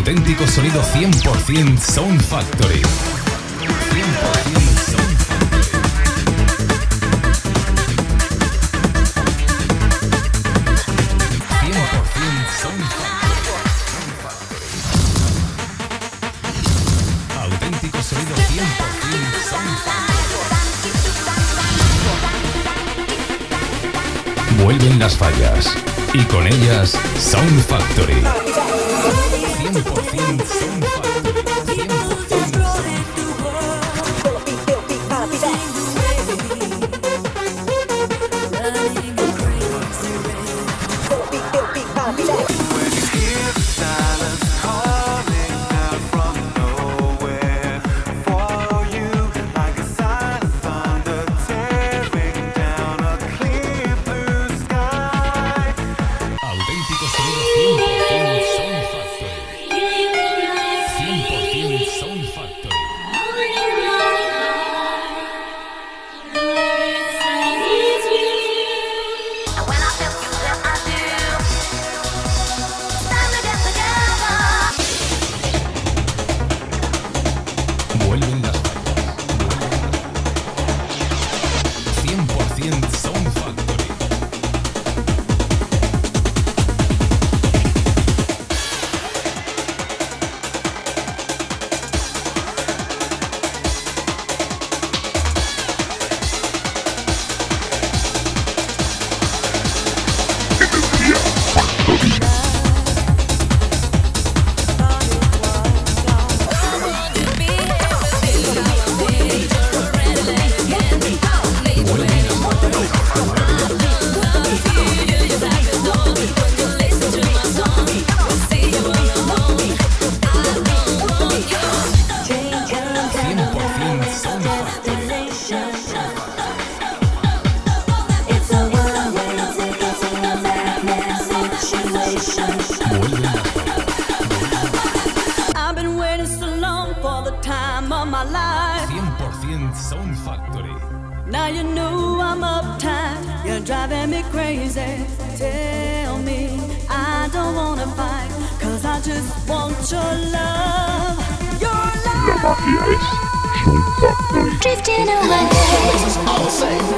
auténtico sonido 100% Sound Factory. 100% vuelven las fallas y con ellas Sound Factory. un por ciento my life. 100% Sound Factory. Now you know I'm uptight. You're driving me crazy. Tell me I don't wanna fight. Cause I just want your love. Your love. La magia es Sound Factory. Drifting away.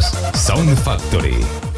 escuchas Sound Factory.